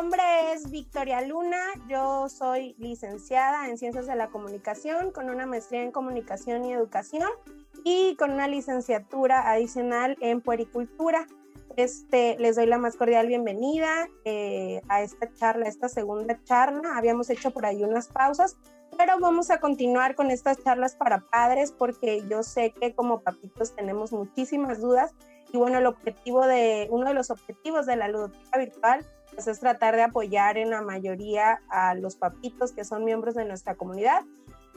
nombre es Victoria Luna, yo soy licenciada en Ciencias de la Comunicación con una maestría en Comunicación y Educación y con una licenciatura adicional en Puericultura. Este, les doy la más cordial bienvenida eh, a esta charla, esta segunda charla. Habíamos hecho por ahí unas pausas, pero vamos a continuar con estas charlas para padres porque yo sé que como papitos tenemos muchísimas dudas y bueno, el objetivo de, uno de los objetivos de la ludoteca virtual pues, es tratar de apoyar en la mayoría a los papitos que son miembros de nuestra comunidad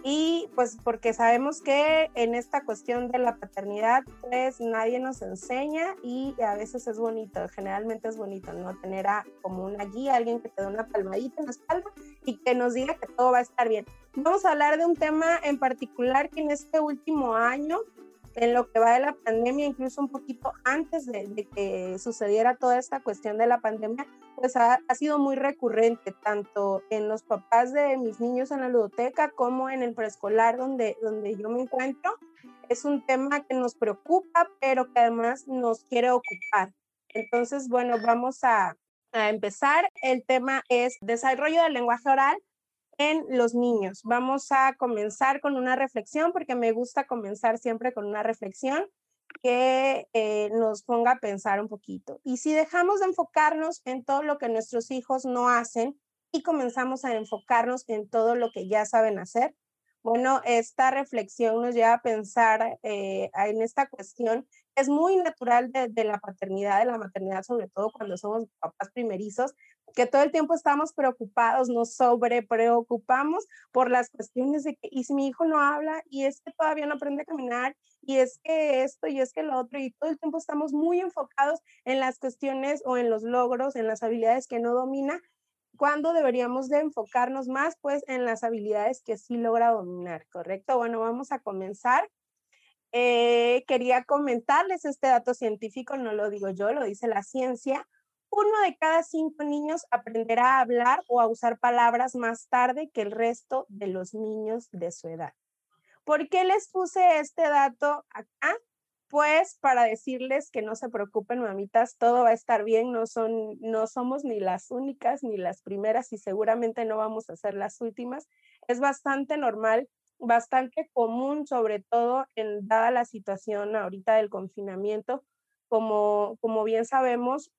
y pues porque sabemos que en esta cuestión de la paternidad pues nadie nos enseña y a veces es bonito, generalmente es bonito, ¿no? Tener a, como una guía, alguien que te dé una palmadita en la espalda y que nos diga que todo va a estar bien. Vamos a hablar de un tema en particular que en este último año en lo que va de la pandemia, incluso un poquito antes de, que sucediera toda esta cuestión de la pandemia, pues ha, sido muy recurrente, tanto en los papás de mis niños en la ludoteca como en el preescolar donde, donde yo me encuentro. Es un tema que nos preocupa, pero que además nos quiere ocupar. Entonces, bueno, vamos a, a empezar. El tema es desarrollo del lenguaje oral en los niños. Vamos a comenzar con una reflexión porque me gusta comenzar siempre con una reflexión que eh, nos ponga a pensar un poquito. Y si dejamos de enfocarnos en todo lo que nuestros hijos no hacen y comenzamos a enfocarnos en todo lo que ya saben hacer, bueno, esta reflexión nos lleva a pensar eh, en esta cuestión. Es muy natural de, la paternidad, de la maternidad, sobre todo cuando somos papás primerizos, que todo el tiempo estamos preocupados, nos sobre preocupamos por las cuestiones de que, y si mi hijo no habla, y es que todavía no aprende a caminar, y es que esto, y es que lo otro, y todo el tiempo estamos muy enfocados en las cuestiones o en los logros, en las habilidades que no domina, cuando deberíamos de enfocarnos más, pues, en las habilidades que sí logra dominar, ¿correcto? Bueno, vamos a comenzar. Eh, quería comentarles este dato científico, no lo digo yo, lo dice la ciencia uno de cada cinco niños aprenderá a hablar o a usar palabras más tarde que el resto de los niños de su edad. ¿Por qué les puse este dato acá? Pues para decirles que no se preocupen, mamitas, todo va a estar bien, no, son, no somos ni las únicas ni las primeras y seguramente no vamos a ser las últimas. Es bastante normal, bastante común, sobre todo en dada la situación ahorita del confinamiento. Como, como bien sabemos,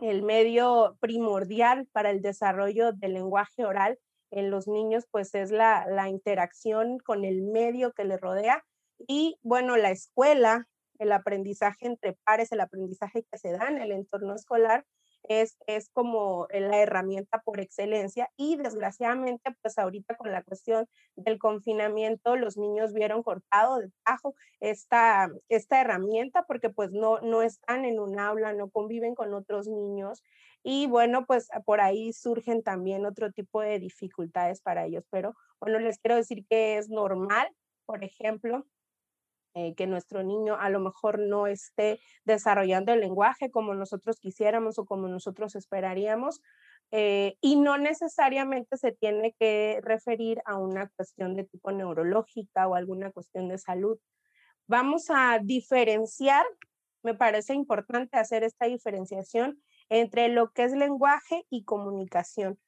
el medio primordial para el desarrollo del lenguaje oral en los niños, pues es la, la interacción con el medio que le rodea y bueno, la escuela, el aprendizaje entre pares, el aprendizaje que se da en el entorno escolar, es, es como la herramienta por excelencia y desgraciadamente pues ahorita con la cuestión del confinamiento los niños vieron cortado de tajo esta, esta herramienta porque pues no, no están en un aula, no conviven con otros niños y bueno pues por ahí surgen también otro tipo de dificultades para ellos, pero bueno les quiero decir que es normal, por ejemplo, eh, que nuestro niño a lo mejor no esté desarrollando el lenguaje como nosotros quisiéramos o como nosotros esperaríamos. Eh, y no necesariamente se tiene que referir a una cuestión de tipo neurológica o alguna cuestión de salud. Vamos a diferenciar, me parece importante hacer esta diferenciación entre lo que es lenguaje y comunicación.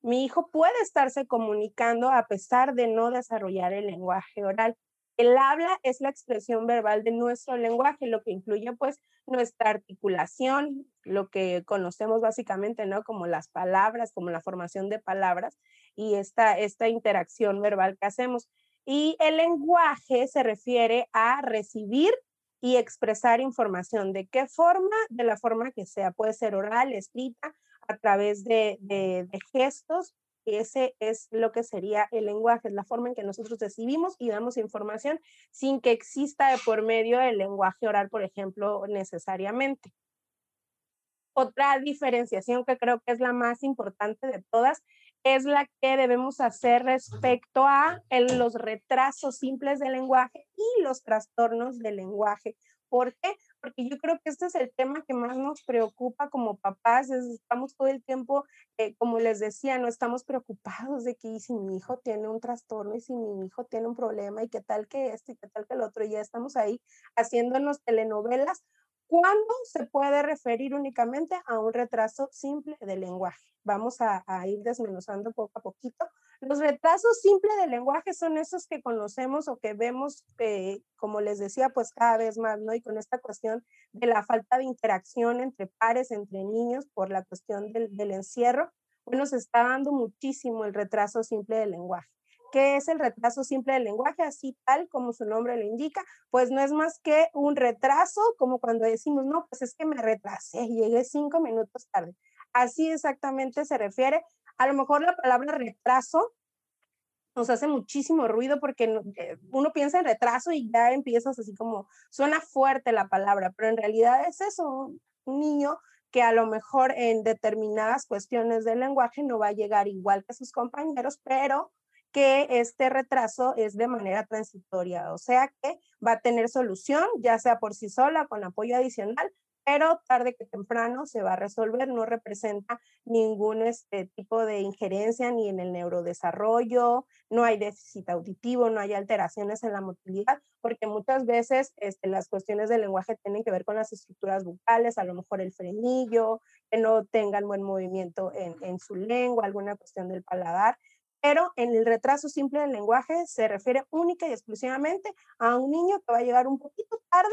Mi hijo puede estarse comunicando a pesar de no desarrollar el lenguaje oral. El habla es la expresión verbal de nuestro lenguaje, lo que incluye pues nuestra articulación, lo que conocemos básicamente, ¿no? Como las palabras, como la formación de palabras y esta, esta interacción verbal que hacemos. Y el lenguaje se refiere a recibir y expresar información. ¿De qué forma? De la forma que sea. Puede ser oral, escrita, a través de, de, de gestos ese es lo que sería el lenguaje, es la forma en que nosotros recibimos y damos información sin que exista de por medio el lenguaje oral, por ejemplo, necesariamente. Otra diferenciación que creo que es la más importante de todas es la que debemos hacer respecto a los retrasos simples del lenguaje y los trastornos del lenguaje. ¿Por qué? Porque yo creo que este es el tema que más nos preocupa como papás. estamos todo el tiempo, eh, como les decía, no estamos preocupados de que si mi hijo tiene un trastorno y si mi hijo tiene un problema y qué tal que este y qué tal que el otro. Y ya estamos ahí haciéndonos telenovelas ¿Cuándo se puede referir únicamente a un retraso simple del lenguaje? Vamos a, ir desmenuzando poco a poquito. Los retrasos simples del lenguaje son esos que conocemos o que vemos, eh, como les decía, pues cada vez más, ¿no? Y con esta cuestión de la falta de interacción entre pares, entre niños, por la cuestión del, del encierro, bueno, se está dando muchísimo el retraso simple del lenguaje. ¿Qué es el retraso simple del lenguaje? Así tal como su nombre lo indica, pues no es más que un retraso, como cuando decimos, no, pues es que me retrasé, llegué cinco minutos tarde. Así exactamente se refiere. A lo mejor la palabra retraso nos hace muchísimo ruido porque eh, uno piensa en retraso y ya empiezas así como, suena fuerte la palabra, pero en realidad es eso, un niño que a lo mejor en determinadas cuestiones del lenguaje no va a llegar igual que sus compañeros, pero que este retraso es de manera transitoria, o sea que va a tener solución, ya sea por sí sola, con apoyo adicional, pero tarde que temprano se va a resolver, no representa ningún este tipo de injerencia ni en el neurodesarrollo, no hay déficit auditivo, no hay alteraciones en la motilidad, porque muchas veces este, las cuestiones del lenguaje tienen que ver con las estructuras bucales, a lo mejor el frenillo, que no tengan buen movimiento en, en su lengua, alguna cuestión del paladar pero en el retraso simple del lenguaje se refiere única y exclusivamente a un niño que va a llegar un poquito tarde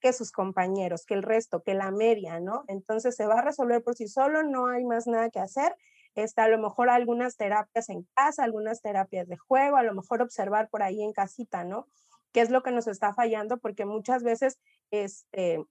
que sus compañeros, que el resto, que la media, ¿no? Entonces se va a resolver por sí solo, no hay más nada que hacer. Está a lo mejor algunas terapias en casa, algunas terapias de juego, a lo mejor observar por ahí en casita, ¿no? ¿Qué es lo que nos está fallando? Porque muchas veces, este,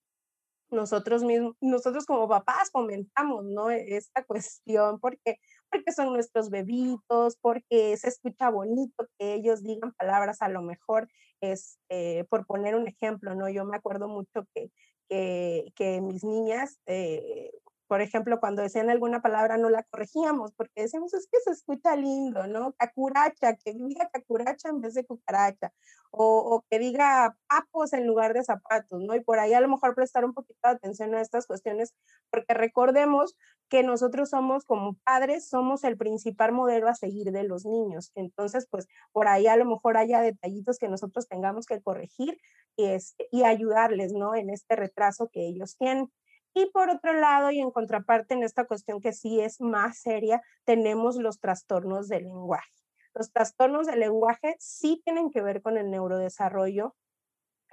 nosotros mismos, nosotros como papás comentamos, ¿no? Esta cuestión, porque, porque son nuestros bebitos, porque se escucha bonito que ellos digan palabras a lo mejor, este, por poner un ejemplo, ¿no? Yo me acuerdo mucho que, que, que mis niñas, eh, por ejemplo, cuando decían alguna palabra no la corregíamos porque decíamos, es que se escucha lindo, ¿no? Cacuracha, que diga cacuracha en vez de cucaracha, o, o, que diga papos en lugar de zapatos, ¿no? Y por ahí a lo mejor prestar un poquito de atención a estas cuestiones, porque recordemos que nosotros somos como padres, somos el principal modelo a seguir de los niños. Entonces, pues por ahí a lo mejor haya detallitos que nosotros tengamos que corregir y, este, y ayudarles, ¿no? En este retraso que ellos tienen. Y por otro lado, y en contraparte en esta cuestión que sí es más seria, tenemos los trastornos del lenguaje. Los trastornos del lenguaje sí tienen que ver con el neurodesarrollo,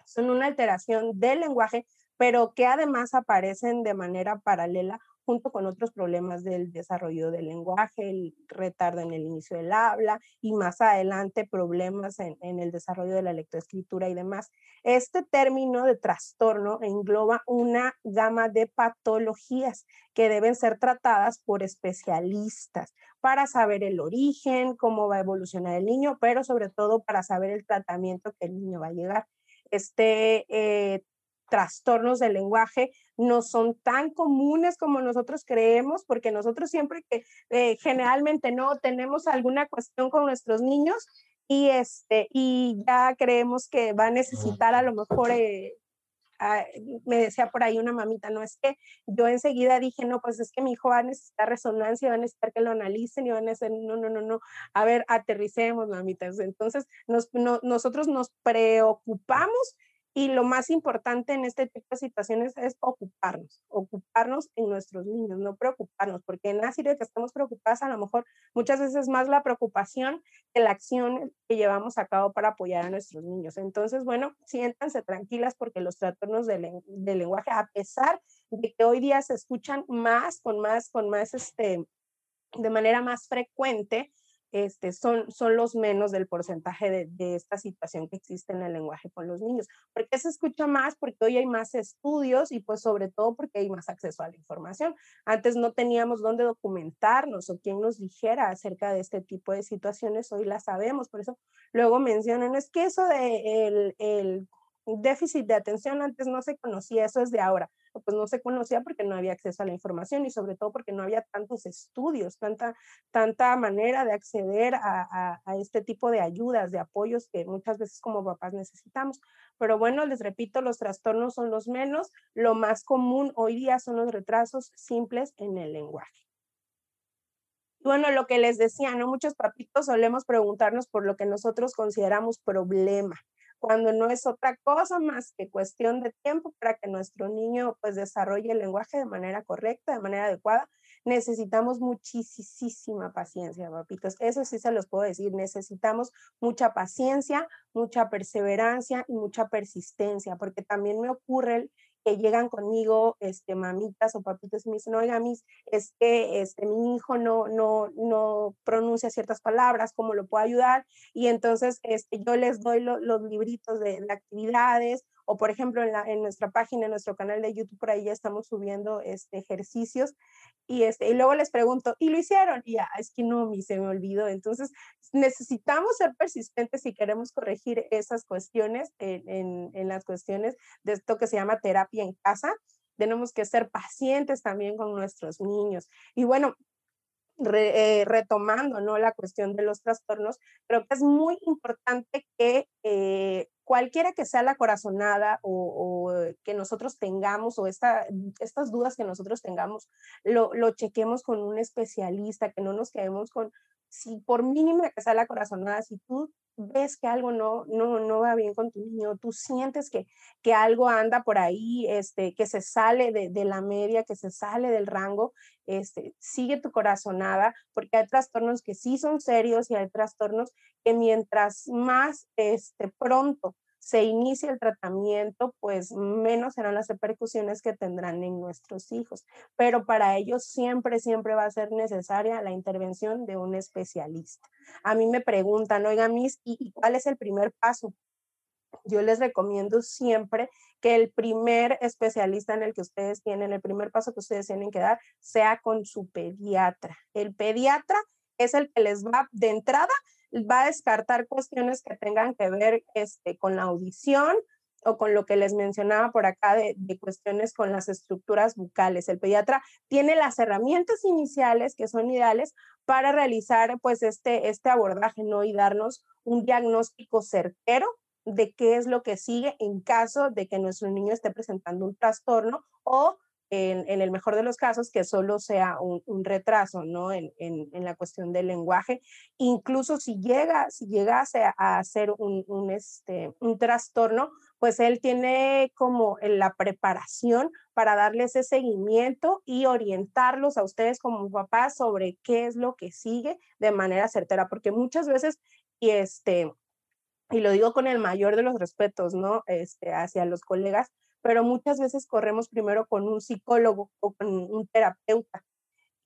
son una alteración del lenguaje, pero que además aparecen de manera paralela junto con otros problemas del desarrollo del lenguaje, el retardo en el inicio del habla y más adelante problemas en, el desarrollo de la lectoescritura y demás. Este término de trastorno engloba una gama de patologías que deben ser tratadas por especialistas para saber el origen, cómo va a evolucionar el niño, pero sobre todo para saber el tratamiento que el niño va a llegar. Este eh, trastornos del lenguaje no son tan comunes como nosotros creemos, porque nosotros siempre que eh, generalmente no tenemos alguna cuestión con nuestros niños y, este, y ya creemos que va a necesitar a lo mejor, eh, me decía por ahí una mamita, no es que yo enseguida dije, no, pues es que mi hijo va a necesitar resonancia, va a necesitar que lo analicen y van a decir, no, no, no, no, a ver, aterricemos, mamitas. Entonces, nos, nosotros nos preocupamos y lo más importante en este tipo de situaciones es ocuparnos, ocuparnos en nuestros niños, no preocuparnos, porque en la que estamos preocupadas, a lo mejor muchas veces más la preocupación que la acción que llevamos a cabo para apoyar a nuestros niños. Entonces, bueno, siéntanse tranquilas porque los trastornos del, del lenguaje, a pesar de que hoy día se escuchan más, con más, con más, este, de manera más frecuente, este, son, son los menos del porcentaje de, esta situación que existe en el lenguaje con los niños. ¿Por qué se escucha más? Porque hoy hay más estudios y pues sobre todo porque hay más acceso a la información. Antes no teníamos dónde documentarnos o quién nos dijera acerca de este tipo de situaciones, hoy la sabemos, por eso luego mencionan, es que eso de el, el déficit de atención antes no se conocía, eso es de ahora pues no se conocía porque no había acceso a la información y sobre todo porque no había tantos estudios, tanta, tanta manera de acceder a, a, este tipo de ayudas, de apoyos que muchas veces como papás necesitamos. Pero bueno, les repito, los trastornos son los menos. Lo más común hoy día son los retrasos simples en el lenguaje. Bueno, lo que les decía, ¿no? Muchos papitos solemos preguntarnos por lo que nosotros consideramos problema cuando no es otra cosa más que cuestión de tiempo para que nuestro niño pues desarrolle el lenguaje de manera correcta, de manera adecuada. Necesitamos muchísima paciencia, papitos. Eso sí se los puedo decir. Necesitamos mucha paciencia, mucha perseverancia y mucha persistencia, porque también me ocurre que llegan conmigo, este, mamitas o papitos y me dicen, oiga, mis, es que este, mi hijo no, no, no pronuncia ciertas palabras, ¿cómo lo puedo ayudar? Y entonces este, yo les doy los libritos de, de, actividades o por ejemplo en, la, en, nuestra página, en nuestro canal de YouTube, por ahí ya estamos subiendo este, ejercicios y, este, y luego les pregunto, ¿y lo hicieron? Y ya, es que no, se me olvidó. Entonces necesitamos ser persistentes si queremos corregir esas cuestiones en, en, en las cuestiones de esto que se llama terapia en casa. Tenemos que ser pacientes también con nuestros niños. Y bueno, Re, eh, retomando ¿no? la cuestión de los trastornos, creo que es muy importante que eh, cualquiera que sea la corazonada o, que nosotros tengamos o esta, estas dudas que nosotros tengamos, lo, lo chequemos con un especialista, que no nos quedemos con, si por mínima que sea la corazonada, si tú ves que algo no, no, no va bien con tu niño, tú sientes que, que algo anda por ahí, este, que se sale de, de, la media, que se sale del rango, este, sigue tu corazonada, porque hay trastornos que sí son serios y hay trastornos que mientras más este, pronto se inicia el tratamiento, pues menos serán las repercusiones que tendrán en nuestros hijos. Pero para ellos siempre, siempre va a ser necesaria la intervención de un especialista. A mí me preguntan, oiga, Miss, ¿y, cuál es el primer paso? Yo les recomiendo siempre que el primer especialista en el que ustedes tienen, el primer paso que ustedes tienen que dar, sea con su pediatra. El pediatra es el que les va de entrada va a descartar cuestiones que tengan que ver este, con la audición o con lo que les mencionaba por acá de, cuestiones con las estructuras bucales. El pediatra tiene las herramientas iniciales que son ideales para realizar pues este, este abordaje, ¿no? Y darnos un diagnóstico certero de qué es lo que sigue en caso de que nuestro niño esté presentando un trastorno o en, el mejor de los casos, que solo sea un, retraso, ¿no? En, en, la cuestión del lenguaje. Incluso si llega, si llegase a, hacer un, este, un trastorno, pues él tiene como la preparación para darles ese seguimiento y orientarlos a ustedes como papás sobre qué es lo que sigue de manera certera, porque muchas veces, y este, y lo digo con el mayor de los respetos, ¿no? Este, hacia los colegas, pero muchas veces corremos primero con un psicólogo o con un terapeuta.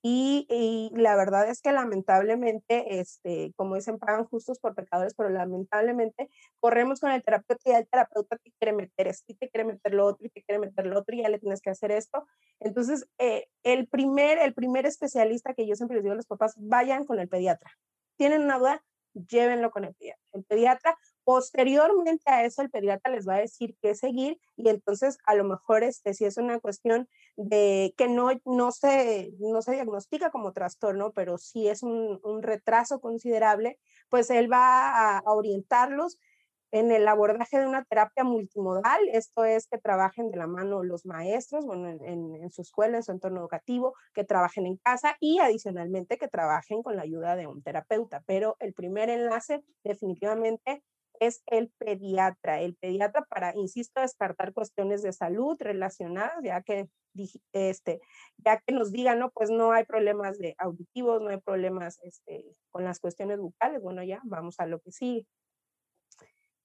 Y, la verdad es que lamentablemente, este, como dicen, pagan justos por pecadores, pero lamentablemente corremos con el terapeuta y el terapeuta te quiere meter esto y te quiere meter lo otro y te quiere meter lo otro y ya le tienes que hacer esto. Entonces, eh, el, primer, el primer especialista que yo siempre les digo a los papás, vayan con el pediatra. ¿Tienen una duda? Llévenlo con. El pediatra Posteriormente a eso, el pediatra les va a decir qué seguir y entonces a lo mejor este, si es una cuestión de que no, no, se, no se diagnostica como trastorno, pero si es un, retraso considerable, pues él va a, orientarlos en el abordaje de una terapia multimodal, esto es que trabajen de la mano los maestros, bueno, en, en, en, su escuela, en su entorno educativo, que trabajen en casa y adicionalmente que trabajen con la ayuda de un terapeuta. Pero el primer enlace definitivamente es el pediatra. El pediatra para, insisto, descartar cuestiones de salud relacionadas, ya que, este, ya que nos digan, no, pues no hay problemas de auditivos, no hay problemas este, con las cuestiones bucales. Bueno, ya vamos a lo que sigue.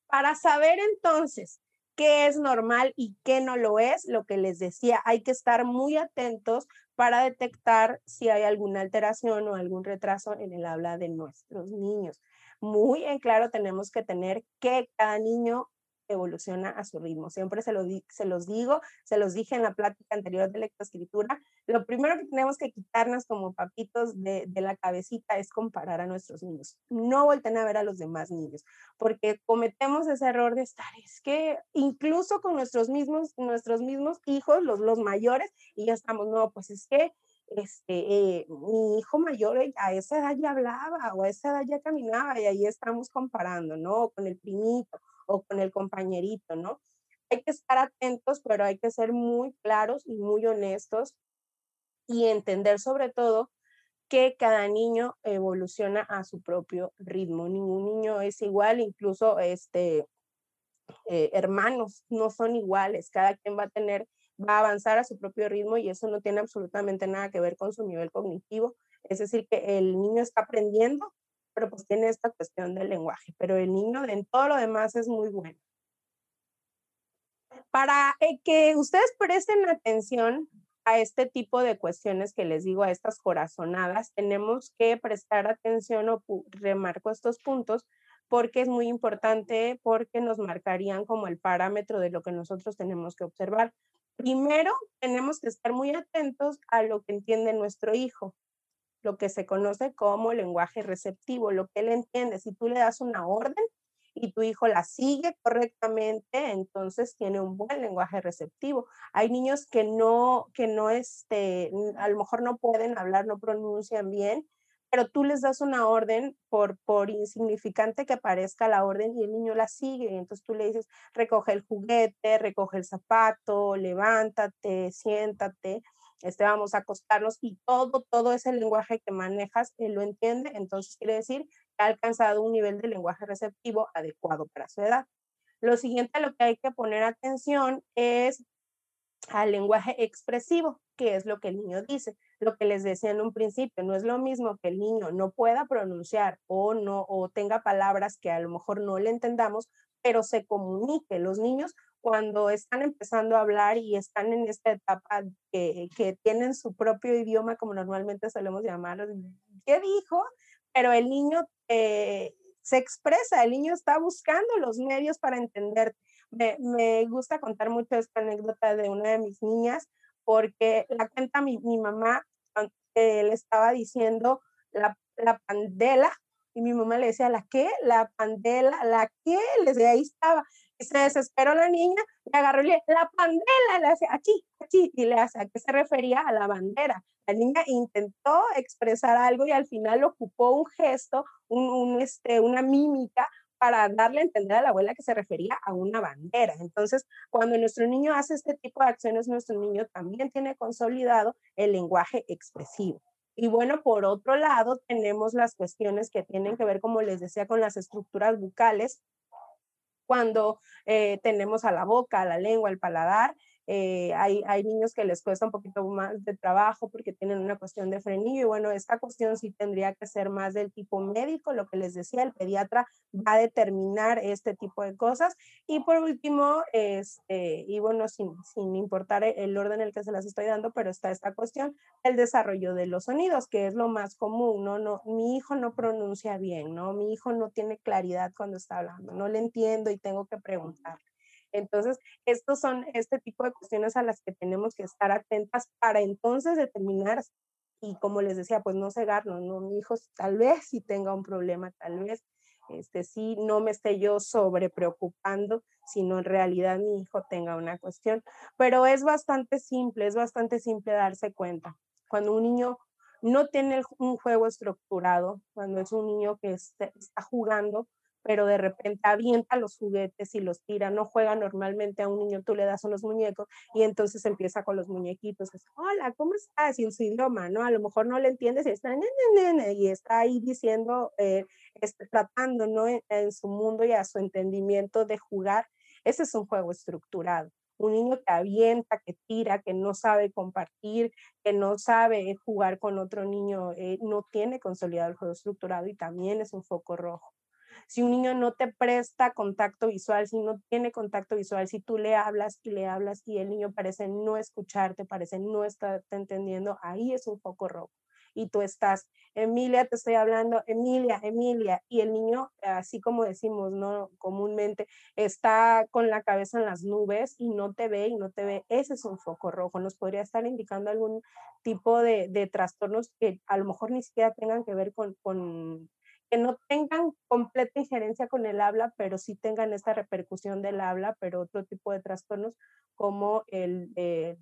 Para saber entonces qué es normal y qué no lo es, lo que les decía, hay que estar muy atentos para detectar si hay alguna alteración o algún retraso en el habla de nuestros niños muy en claro tenemos que tener que cada niño evoluciona a su ritmo. Siempre se, lo se los digo, se los dije en la plática anterior de lectoescritura. Lo primero que tenemos que quitarnos como papitos de, de, la cabecita es comparar a nuestros niños. No volten a ver a los demás niños, porque cometemos ese error de estar, es que incluso con nuestros mismos, nuestros mismos hijos, los, los mayores, y ya estamos, no, pues es que este, eh, mi hijo mayor eh, a esa edad ya hablaba o a esa edad ya caminaba y ahí estamos comparando, ¿no? Con el primito o con el compañerito, ¿no? Hay que estar atentos, pero hay que ser muy claros y muy honestos y entender sobre todo que cada niño evoluciona a su propio ritmo. Ningún niño es igual, incluso este, eh, hermanos, no son iguales, cada quien va a tener, va a avanzar a su propio ritmo y eso no tiene absolutamente nada que ver con su nivel cognitivo. Es decir, que el niño está aprendiendo, pero pues tiene esta cuestión del lenguaje, pero el niño en todo lo demás es muy bueno. Para eh, que ustedes presten atención a este tipo de cuestiones que les digo, a estas corazonadas, tenemos que prestar atención o remarco estos puntos porque es muy importante, porque nos marcarían como el parámetro de lo que nosotros tenemos que observar. Primero, tenemos que estar muy atentos a lo que entiende nuestro hijo, lo que se conoce como lenguaje receptivo, lo que él entiende. Si tú le das una orden, y tu hijo la sigue correctamente, entonces tiene un buen lenguaje receptivo. Hay niños que no, que no, este, a lo mejor no pueden hablar, no pronuncian bien, pero tú les das una orden por, por insignificante que parezca la orden y el niño la sigue. Entonces tú le dices, recoge el juguete, recoge el zapato, levántate, siéntate este, vamos a acostarnos y todo, todo ese lenguaje que manejas, él lo entiende, entonces quiere decir que ha alcanzado un nivel de lenguaje receptivo adecuado para su edad. Lo siguiente a lo que hay que poner atención es al lenguaje expresivo, que es lo que el niño dice. Lo que les decía en un principio, no es lo mismo que el niño no pueda pronunciar o no o tenga palabras que a lo mejor no le entendamos, pero se comunique. Los niños cuando están empezando a hablar y están en esta etapa que, que tienen su propio idioma, como normalmente solemos llamarlo, ¿qué dijo? Pero el niño eh, se expresa, el niño está buscando los medios para entender. Me, me, gusta contar mucho esta anécdota de una de mis niñas, porque la cuenta mi, mi mamá, eh, le estaba diciendo la, la pandela, y mi mamá le decía, ¿la qué? La pandela, ¿la qué? Le decía, ahí estaba se desesperó la niña, le agarró y le la bandera, le hace aquí, aquí, y le hace, ¿a qué se refería? A la bandera. La niña intentó expresar algo y al final ocupó un gesto, un, este, una mímica para darle a entender a la abuela que se refería a una bandera. Entonces, cuando nuestro niño hace este tipo de acciones, nuestro niño también tiene consolidado el lenguaje expresivo. Y bueno, por otro lado, tenemos las cuestiones que tienen que ver, como les decía, con las estructuras bucales, cuando eh, tenemos a la boca, a la lengua, al paladar, eh, hay, hay, niños que les cuesta un poquito más de trabajo porque tienen una cuestión de frenillo y bueno, esta cuestión sí tendría que ser más del tipo médico, lo que les decía, el pediatra va a determinar este tipo de cosas y por último, este, y bueno, sin, sin importar el orden en el que se las estoy dando, pero está esta cuestión, el desarrollo de los sonidos, que es lo más común, ¿no? no mi hijo no pronuncia bien, ¿no? Mi hijo no tiene claridad cuando está hablando, no le entiendo y tengo que preguntar. Entonces, estos son este tipo de cuestiones a las que tenemos que estar atentas para entonces determinar y como les decía, pues no cegarnos, no, mi hijo tal vez si tenga un problema, tal vez este sí no me esté yo sobre preocupando, sino en realidad mi hijo tenga una cuestión, pero es bastante simple, es bastante simple darse cuenta. Cuando un niño no tiene un juego estructurado, cuando es un niño que está jugando, pero de repente avienta los juguetes y los tira, no juega normalmente a un niño, tú le das unos muñecos y entonces empieza con los muñequitos, hola, ¿cómo estás? Y en su idioma, ¿no? A lo mejor no le entiendes y está, y está ahí diciendo, eh, está tratando, ¿no? En, en su mundo y a su entendimiento de jugar. Ese es un juego estructurado un niño que avienta, que tira, que no sabe compartir, que no sabe jugar con otro niño, eh, no tiene consolidado el juego estructurado y también es un foco rojo. Si un niño no te presta contacto visual, si no tiene contacto visual, si tú le hablas y le hablas y el niño parece no escucharte, parece no estar entendiendo, ahí es un foco rojo. Y tú estás, Emilia, te estoy hablando, Emilia, Emilia, y el niño, así como decimos, ¿no? Comúnmente, está con la cabeza en las nubes y no te ve y no te ve, ese es un foco rojo. Nos podría estar indicando algún tipo de, de trastornos que a lo mejor ni siquiera tengan que ver con que no tengan completa injerencia con el habla, pero sí tengan esta repercusión del habla, pero otro tipo de trastornos como el, eh,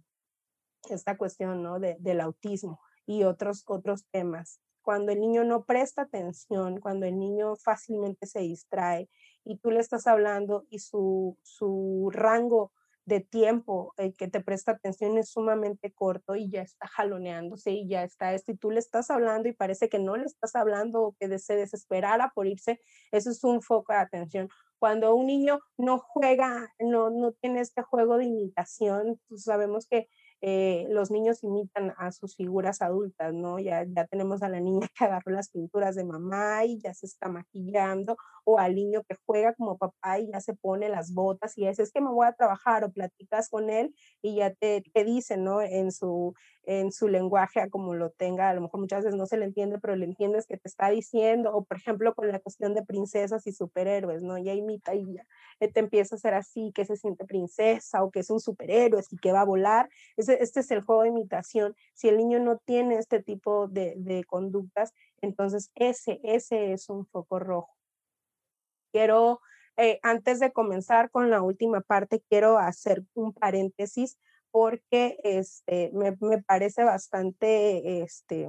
esta cuestión ¿no? de, del autismo y otros, otros temas. Cuando el niño no presta atención, cuando el niño fácilmente se distrae y tú le estás hablando y su, su rango de tiempo eh, que te presta atención es sumamente corto y ya está jaloneándose y ya está esto y tú le estás hablando y parece que no le estás hablando o que se desesperara por irse, eso es un foco de atención. Cuando un niño no juega, no, no tiene este juego de imitación, pues sabemos que eh, los niños imitan a sus figuras adultas, ¿no? Ya, ya tenemos a la niña que agarró las pinturas de mamá y ya se está maquillando, o al niño que juega como papá y ya se pone las botas y es, es que me voy a trabajar o platicas con él y ya te, te dice, ¿no? En su, en su lenguaje, como lo tenga, a lo mejor muchas veces no se le entiende, pero le entiendes que te está diciendo, o por ejemplo con la cuestión de princesas y superhéroes, ¿no? Ya imita y ya eh, te empieza a hacer así, que se siente princesa o que es un superhéroe y que va a volar. Este, este es el juego de imitación. Si el niño no tiene este tipo de, de conductas, entonces ese, ese es un foco rojo. Quiero, eh, antes de comenzar con la última parte, quiero hacer un paréntesis porque este, me, me parece bastante, este,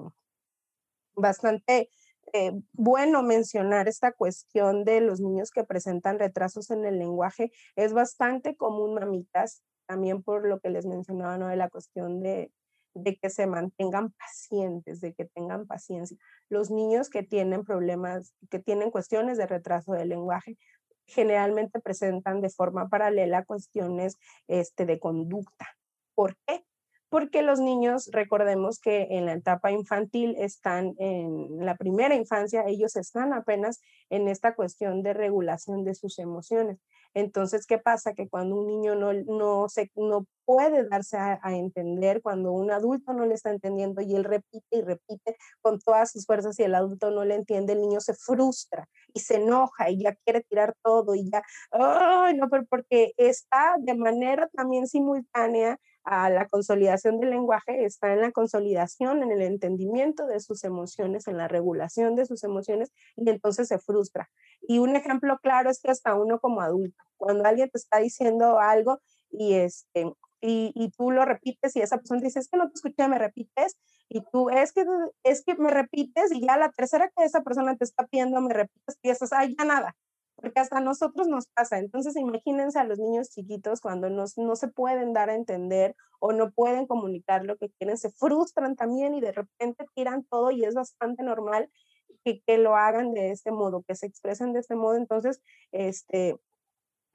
bastante eh, bueno mencionar esta cuestión de los niños que presentan retrasos en el lenguaje. Es bastante común, mamitas, también por lo que les mencionaba, ¿no? De la cuestión de, de que se mantengan pacientes, de que tengan paciencia. Los niños que tienen problemas, que tienen cuestiones de retraso del lenguaje, generalmente presentan de forma paralela cuestiones este, de conducta. ¿Por qué? porque los niños, recordemos que en la etapa infantil están en la primera infancia, ellos están apenas en esta cuestión de regulación de sus emociones. Entonces, ¿qué pasa? Que cuando un niño no, no, se, no puede darse a, entender, cuando un adulto no le está entendiendo y él repite y repite con todas sus fuerzas y el adulto no le entiende, el niño se frustra y se enoja y ya quiere tirar todo y ya, ¡ay, no! Pero porque está de manera también simultánea a la consolidación del lenguaje está en la consolidación, en el entendimiento de sus emociones, en la regulación de sus emociones y entonces se frustra. Y un ejemplo claro es que hasta uno como adulto, cuando alguien te está diciendo algo y, este, y, tú lo repites y esa persona dice, es que no te escuché, me repites, y tú, es que, es que me repites y ya la tercera que esa persona te está pidiendo, me repites, y estás, ay, ya nada, porque hasta nosotros nos pasa. Entonces, imagínense a los niños chiquitos cuando no se pueden dar a entender o no pueden comunicar lo que quieren, se frustran también y de repente tiran todo y es bastante normal que, que lo hagan de este modo, que se expresen de este modo. Entonces, este,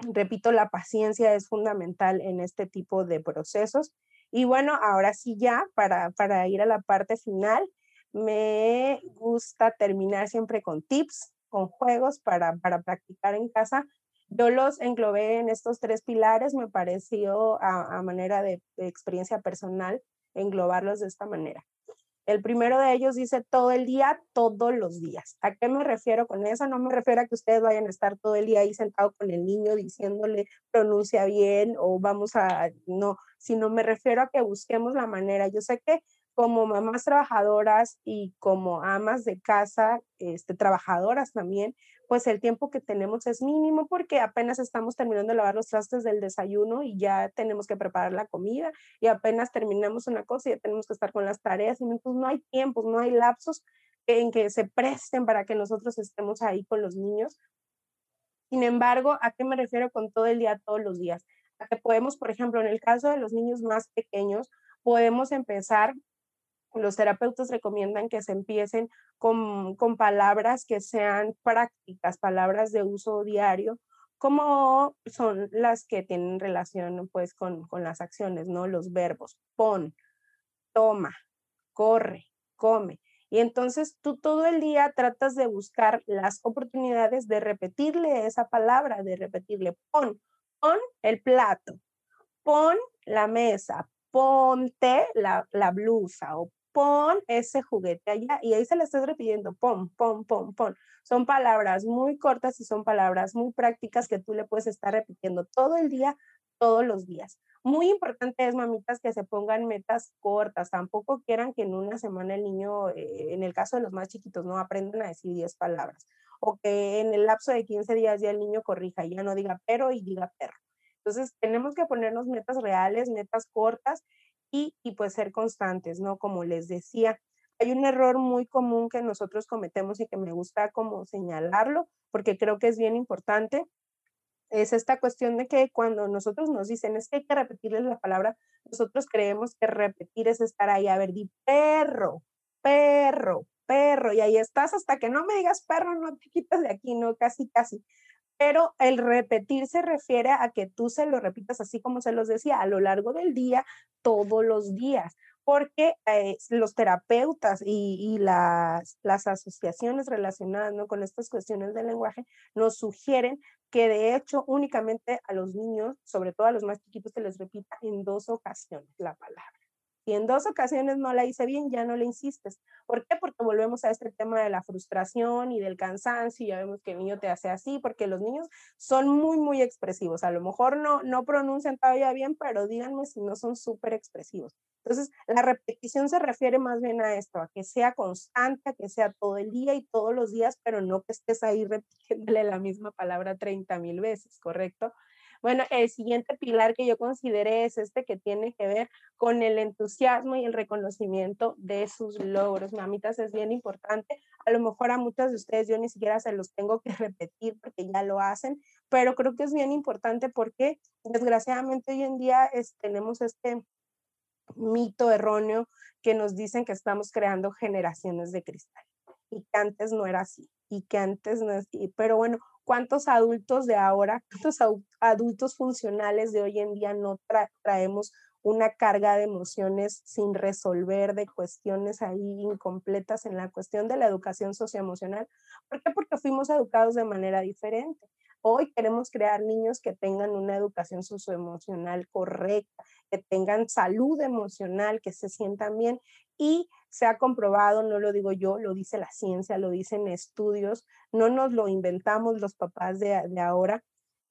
repito, la paciencia es fundamental en este tipo de procesos. Y bueno, ahora sí ya, para, para ir a la parte final, me gusta terminar siempre con tips con juegos para, para practicar en casa. Yo los englobé en estos tres pilares, me pareció a, manera de, experiencia personal englobarlos de esta manera. El primero de ellos dice todo el día, todos los días. ¿A qué me refiero con eso? No me refiero a que ustedes vayan a estar todo el día ahí sentado con el niño diciéndole pronuncia bien o vamos a, no, sino me refiero a que busquemos la manera. Yo sé que como mamás trabajadoras y como amas de casa, este, trabajadoras también, pues el tiempo que tenemos es mínimo porque apenas estamos terminando de lavar los trastes del desayuno y ya tenemos que preparar la comida y apenas terminamos una cosa y ya tenemos que estar con las tareas y entonces no hay tiempos, no hay lapsos en que se presten para que nosotros estemos ahí con los niños. Sin embargo, ¿a qué me refiero con todo el día, todos los días? A que podemos, por ejemplo, en el caso de los niños más pequeños, podemos empezar los terapeutas recomiendan que se empiecen con, palabras que sean prácticas, palabras de uso diario, como son las que tienen relación pues con, con las acciones, ¿no? Los verbos, pon, toma, corre, come. Y entonces tú todo el día tratas de buscar las oportunidades de repetirle esa palabra, de repetirle pon, pon el plato, pon la mesa, ponte la, la blusa o pon ese juguete allá y ahí se le estás repitiendo, pon, pon, pon, pon. Son palabras muy cortas y son palabras muy prácticas que tú le puedes estar repitiendo todo el día, todos los días. Muy importante es, mamitas, que se pongan metas cortas. Tampoco quieran que en una semana el niño, eh, en el caso de los más chiquitos, no aprendan a decir 10 palabras. O que en el lapso de 15 días ya el niño corrija ya no diga pero y diga perro. Entonces, tenemos que ponernos metas reales, metas cortas y, pues ser constantes, ¿no? Como les decía, hay un error muy común que nosotros cometemos y que me gusta como señalarlo, porque creo que es bien importante, es esta cuestión de que cuando nosotros nos dicen es que hay que repetirles la palabra, nosotros creemos que repetir es estar ahí, a ver, di perro, perro, perro, y ahí estás hasta que no me digas perro, no te quitas de aquí, no, casi, casi. Pero el repetir se refiere a que tú se lo repitas así como se los decía, a lo largo del día, todos los días porque eh, los terapeutas y, las, asociaciones relacionadas con estas cuestiones del lenguaje nos sugieren que de hecho únicamente a los niños, sobre todo a los más chiquitos, se les repita en dos ocasiones la palabra. Si en dos ocasiones no la hice bien, ya no le insistes. ¿Por qué? Porque volvemos a este tema de la frustración y del cansancio. Ya vemos que el niño te hace así, porque los niños son muy, muy expresivos. A lo mejor no, no pronuncian todavía bien, pero díganme si no son súper expresivos. Entonces, la repetición se refiere más bien a esto, a que sea constante, a que sea todo el día y todos los días, pero no que estés ahí repitiéndole la misma palabra 30 mil veces, ¿correcto? Bueno, el siguiente pilar que yo consideré es este que tiene que ver con el entusiasmo y el reconocimiento de sus logros. Mamitas, es bien importante. A lo mejor a muchas de ustedes yo ni siquiera se los tengo que repetir porque ya lo hacen, pero creo que es bien importante porque desgraciadamente hoy en día tenemos este mito erróneo que nos dicen que estamos creando generaciones de cristal y que antes no era así y que antes no es así. Pero bueno, ¿Cuántos adultos de ahora, cuántos adultos funcionales de hoy en día no traemos una carga de emociones sin resolver, de cuestiones ahí incompletas en la cuestión de la educación socioemocional? ¿Por qué? Porque fuimos educados de manera diferente. Hoy queremos crear niños que tengan una educación socioemocional correcta, que tengan salud emocional, que se sientan bien y se ha comprobado, no lo digo yo, lo dice la ciencia, lo dicen estudios, no nos lo inventamos los papás de, ahora.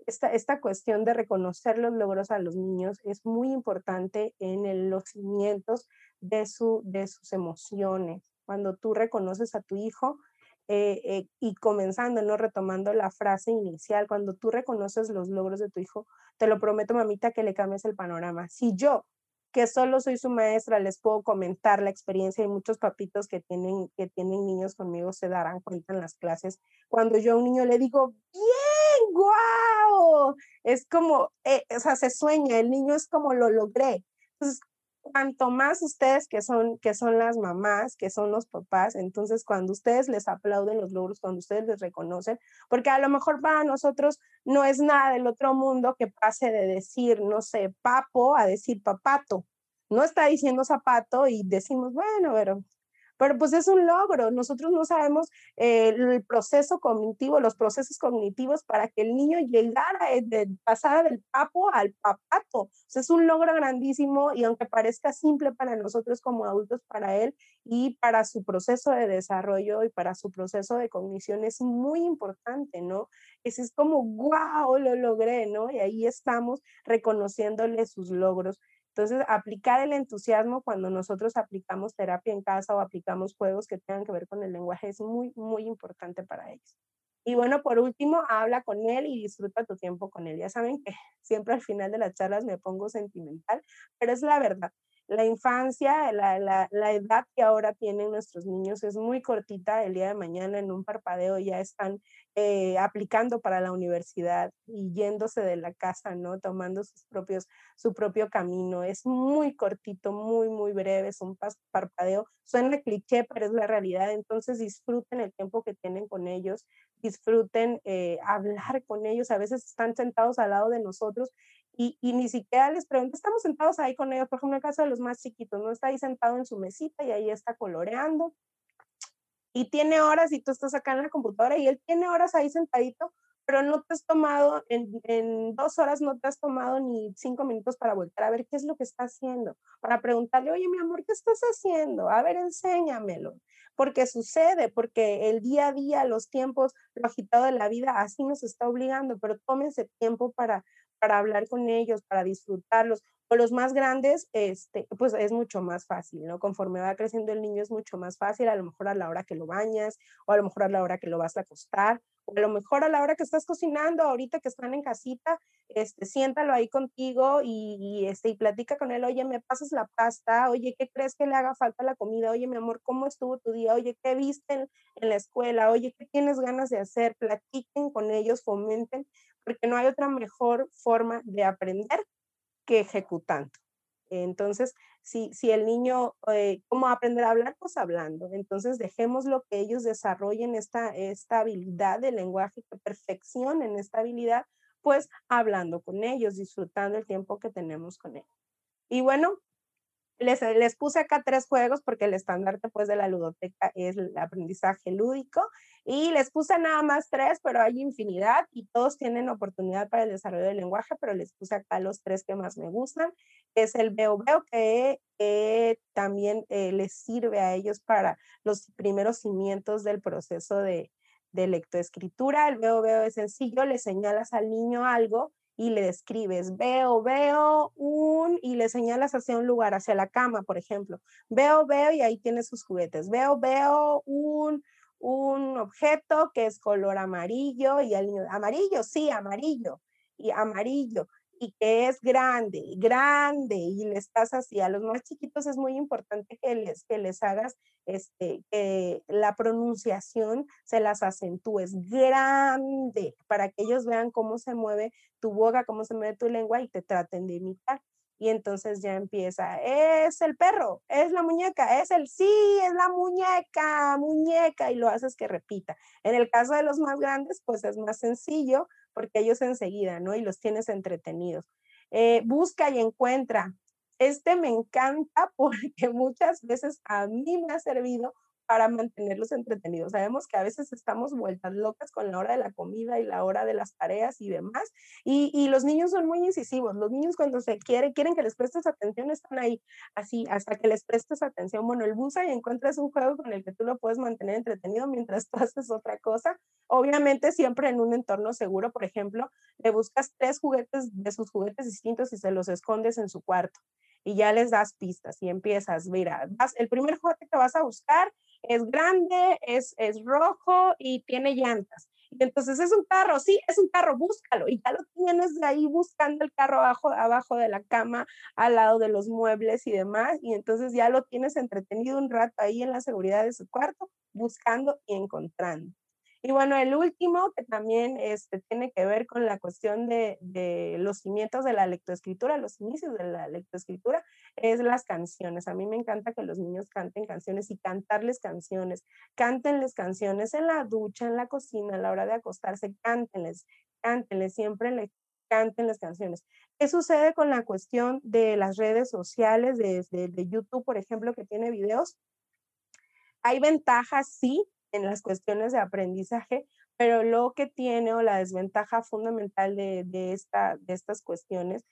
Esta, esta, cuestión de reconocer los logros a los niños es muy importante en los cimientos de, su, de sus emociones. Cuando tú reconoces a tu hijo, eh, eh, y comenzando, ¿no? Retomando la frase inicial, cuando tú reconoces los logros de tu hijo, te lo prometo, mamita, que le cambies el panorama. Si yo, que solo soy su maestra, les puedo comentar la experiencia y muchos papitos que tienen, que tienen niños conmigo se darán cuenta en las clases. Cuando yo a un niño le digo, bien, guau, es como, eh, o sea, se sueña, el niño es como lo logré. Entonces, cuanto más ustedes que son, que son las mamás, que son los papás, entonces cuando ustedes les aplauden los logros, cuando ustedes les reconocen, porque a lo mejor para nosotros no es nada del otro mundo que pase de decir, no sé, papo a decir papato. No está diciendo zapato y decimos, bueno, pero pero pues es un logro. Nosotros no sabemos eh, el proceso cognitivo, los procesos cognitivos para que el niño llegara de pasar del papo al papato. O es un logro grandísimo y aunque parezca simple para nosotros como adultos, para él y para su proceso de desarrollo y para su proceso de cognición es muy importante, ¿no? Ese es como, wow, lo logré, ¿no? Y ahí estamos reconociéndole sus logros. Entonces, aplicar el entusiasmo cuando nosotros aplicamos terapia en casa o aplicamos juegos que tengan que ver con el lenguaje es muy, muy importante para ellos. Y bueno, por último, habla con él y disfruta tu tiempo con él. Ya saben que siempre al final de las charlas me pongo sentimental, pero es la verdad la infancia, la, la, edad que ahora tienen nuestros niños es muy cortita. El día de mañana en un parpadeo ya están eh, aplicando para la universidad y yéndose de la casa, ¿no? Tomando sus propios, su propio camino. Es muy cortito, muy, muy breve, es un parpadeo. Suena cliché, pero es la realidad. Entonces disfruten el tiempo que tienen con ellos, disfruten eh, hablar con ellos. A veces están sentados al lado de nosotros y, ni siquiera les pregunto, estamos sentados ahí con ellos, por ejemplo, en el caso de los más chiquitos, ¿no? Está ahí sentado en su mesita y ahí está coloreando y tiene horas y tú estás acá en la computadora y él tiene horas ahí sentadito, pero no te has tomado, en, en, dos horas no te has tomado ni cinco minutos para volver a ver qué es lo que está haciendo, para preguntarle, oye, mi amor, ¿qué estás haciendo? A ver, enséñamelo. Porque sucede, porque el día a día, los tiempos, lo agitado de la vida, así nos está obligando, pero tómense tiempo para, para hablar con ellos, para disfrutarlos. Los más grandes, este, pues es mucho más fácil, ¿no? Conforme va creciendo el niño es mucho más fácil, a lo mejor a la hora que lo bañas, o a lo mejor a la hora que lo vas a acostar, o a lo mejor a la hora que estás cocinando, ahorita que están en casita, este, siéntalo ahí contigo y, este, y platica con él, oye, me pasas la pasta, oye, ¿qué crees que le haga falta la comida? Oye, mi amor, ¿cómo estuvo tu día? Oye, ¿qué viste en, en la escuela? Oye, ¿qué tienes ganas de hacer? Platiquen con ellos, fomenten porque no hay otra mejor forma de aprender que ejecutando. Entonces, si, si el niño, eh, ¿cómo aprender a hablar? Pues hablando. Entonces, dejemos lo que ellos desarrollen esta, esta habilidad del lenguaje, que perfeccionen esta habilidad, pues hablando con ellos, disfrutando el tiempo que tenemos con ellos. Y bueno, les, puse acá tres juegos porque el estandarte pues de la ludoteca es el aprendizaje lúdico y les puse nada más tres, pero hay infinidad y todos tienen oportunidad para el desarrollo del lenguaje, pero les puse acá los tres que más me gustan. Es el veo que también eh, les sirve a ellos para los primeros cimientos del proceso de, de lectoescritura. El veo es sencillo, le señalas al niño algo y le describes, veo, veo un, y le señalas hacia un lugar, hacia la cama, por ejemplo. Veo, veo, y ahí tiene sus juguetes. Veo, veo un, un objeto que es color amarillo, y el amarillo, sí, amarillo, y amarillo y que es grande, grande, y le estás así. A los más chiquitos es muy importante que les, que les hagas este, que la pronunciación se las acentúes grande para que ellos vean cómo se mueve tu boca, cómo se mueve tu lengua y te traten de imitar. Y entonces ya empieza, es el perro, es la muñeca, es el sí, es la muñeca, muñeca, y lo haces que repita. En el caso de los más grandes, pues es más sencillo, porque ellos enseguida, ¿no? Y los tienes entretenidos. Eh, busca y encuentra. Este me encanta porque muchas veces a mí me ha servido para mantenerlos entretenidos. Sabemos que a veces estamos vueltas locas con la hora de la comida y la hora de las tareas y demás, y, los niños son muy incisivos. Los niños cuando se quiere, quieren que les prestes atención, están ahí así hasta que les prestes atención. Bueno, el busa y encuentras un juego con el que tú lo puedes mantener entretenido mientras tú haces otra cosa. Obviamente siempre en un entorno seguro, por ejemplo, le buscas tres juguetes de sus juguetes distintos y se los escondes en su cuarto y ya les das pistas y empiezas, mira, el primer juguete que vas a buscar es grande, es, es rojo y tiene llantas. Y entonces es un carro, sí, es un carro, búscalo. Y ya lo tienes ahí buscando el carro abajo, abajo de la cama, al lado de los muebles y demás. Y entonces ya lo tienes entretenido un rato ahí en la seguridad de su cuarto, buscando y encontrando. Y bueno, el último, que también este, tiene que ver con la cuestión de, de, los cimientos de la lectoescritura, los inicios de la lectoescritura, es las canciones. A mí me encanta que los niños canten canciones y cantarles canciones. Cántenles canciones en la ducha, en la cocina, a la hora de acostarse, cántenles, cántenles, siempre le canten las canciones. ¿Qué sucede con la cuestión de las redes sociales, de, de YouTube, por ejemplo, que tiene videos? Hay ventajas, sí, en las cuestiones de aprendizaje, pero lo que tiene o la desventaja fundamental de, de, esta, de estas cuestiones,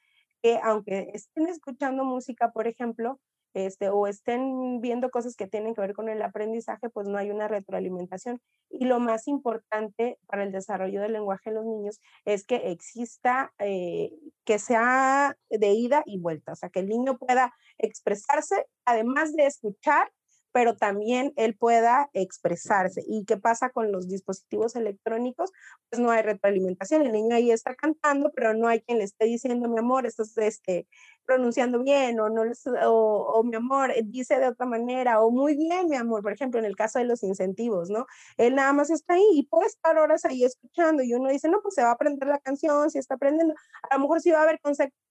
que aunque estén escuchando música, por ejemplo, este, o estén viendo cosas que tienen que ver con el aprendizaje, pues no hay una retroalimentación. Y lo más importante para el desarrollo del lenguaje en los niños es que exista, eh, que sea de ida y vuelta, o sea, que el niño pueda expresarse, además de escuchar, pero también él pueda expresarse. ¿Y qué pasa con los dispositivos electrónicos? Pues no hay retroalimentación. El niño ahí está cantando, pero no hay quien le esté diciendo, mi amor, estás este, pronunciando bien, o, no, o, o mi amor, eh, dice de otra manera, o muy bien, mi amor, por ejemplo, en el caso de los incentivos, ¿no? Él nada más está ahí y puede estar horas ahí escuchando y uno dice, no, pues se va a aprender la canción, si está aprendiendo, a lo mejor sí va a haber conceptos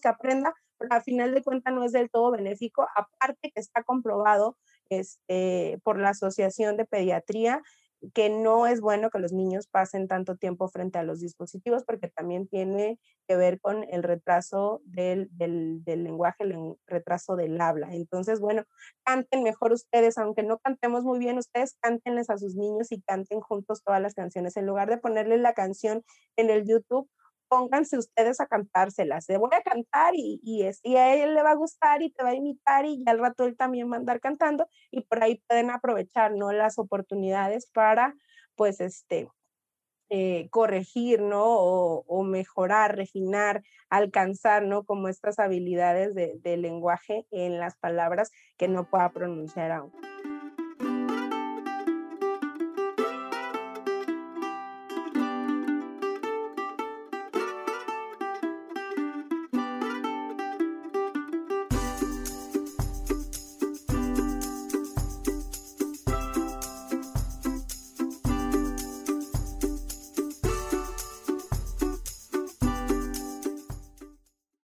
que aprenda, pero al final de cuentas no es del todo benéfico, aparte que está comprobado este, por la Asociación de Pediatría que no es bueno que los niños pasen tanto tiempo frente a los dispositivos porque también tiene que ver con el retraso del, del, del, lenguaje, el retraso del habla. Entonces, bueno, canten mejor ustedes, aunque no cantemos muy bien, ustedes cántenles a sus niños y canten juntos todas las canciones. En lugar de ponerles la canción en el YouTube, pónganse ustedes a cantárselas. Le voy a cantar y, y, es, y a él le va a gustar y te va a imitar y al rato él también va a andar cantando y por ahí pueden aprovechar, ¿no? Las oportunidades para, pues, este, eh, corregir, ¿no? O, o, mejorar, refinar, alcanzar, ¿no? Como estas habilidades de, de lenguaje en las palabras que no pueda pronunciar aún.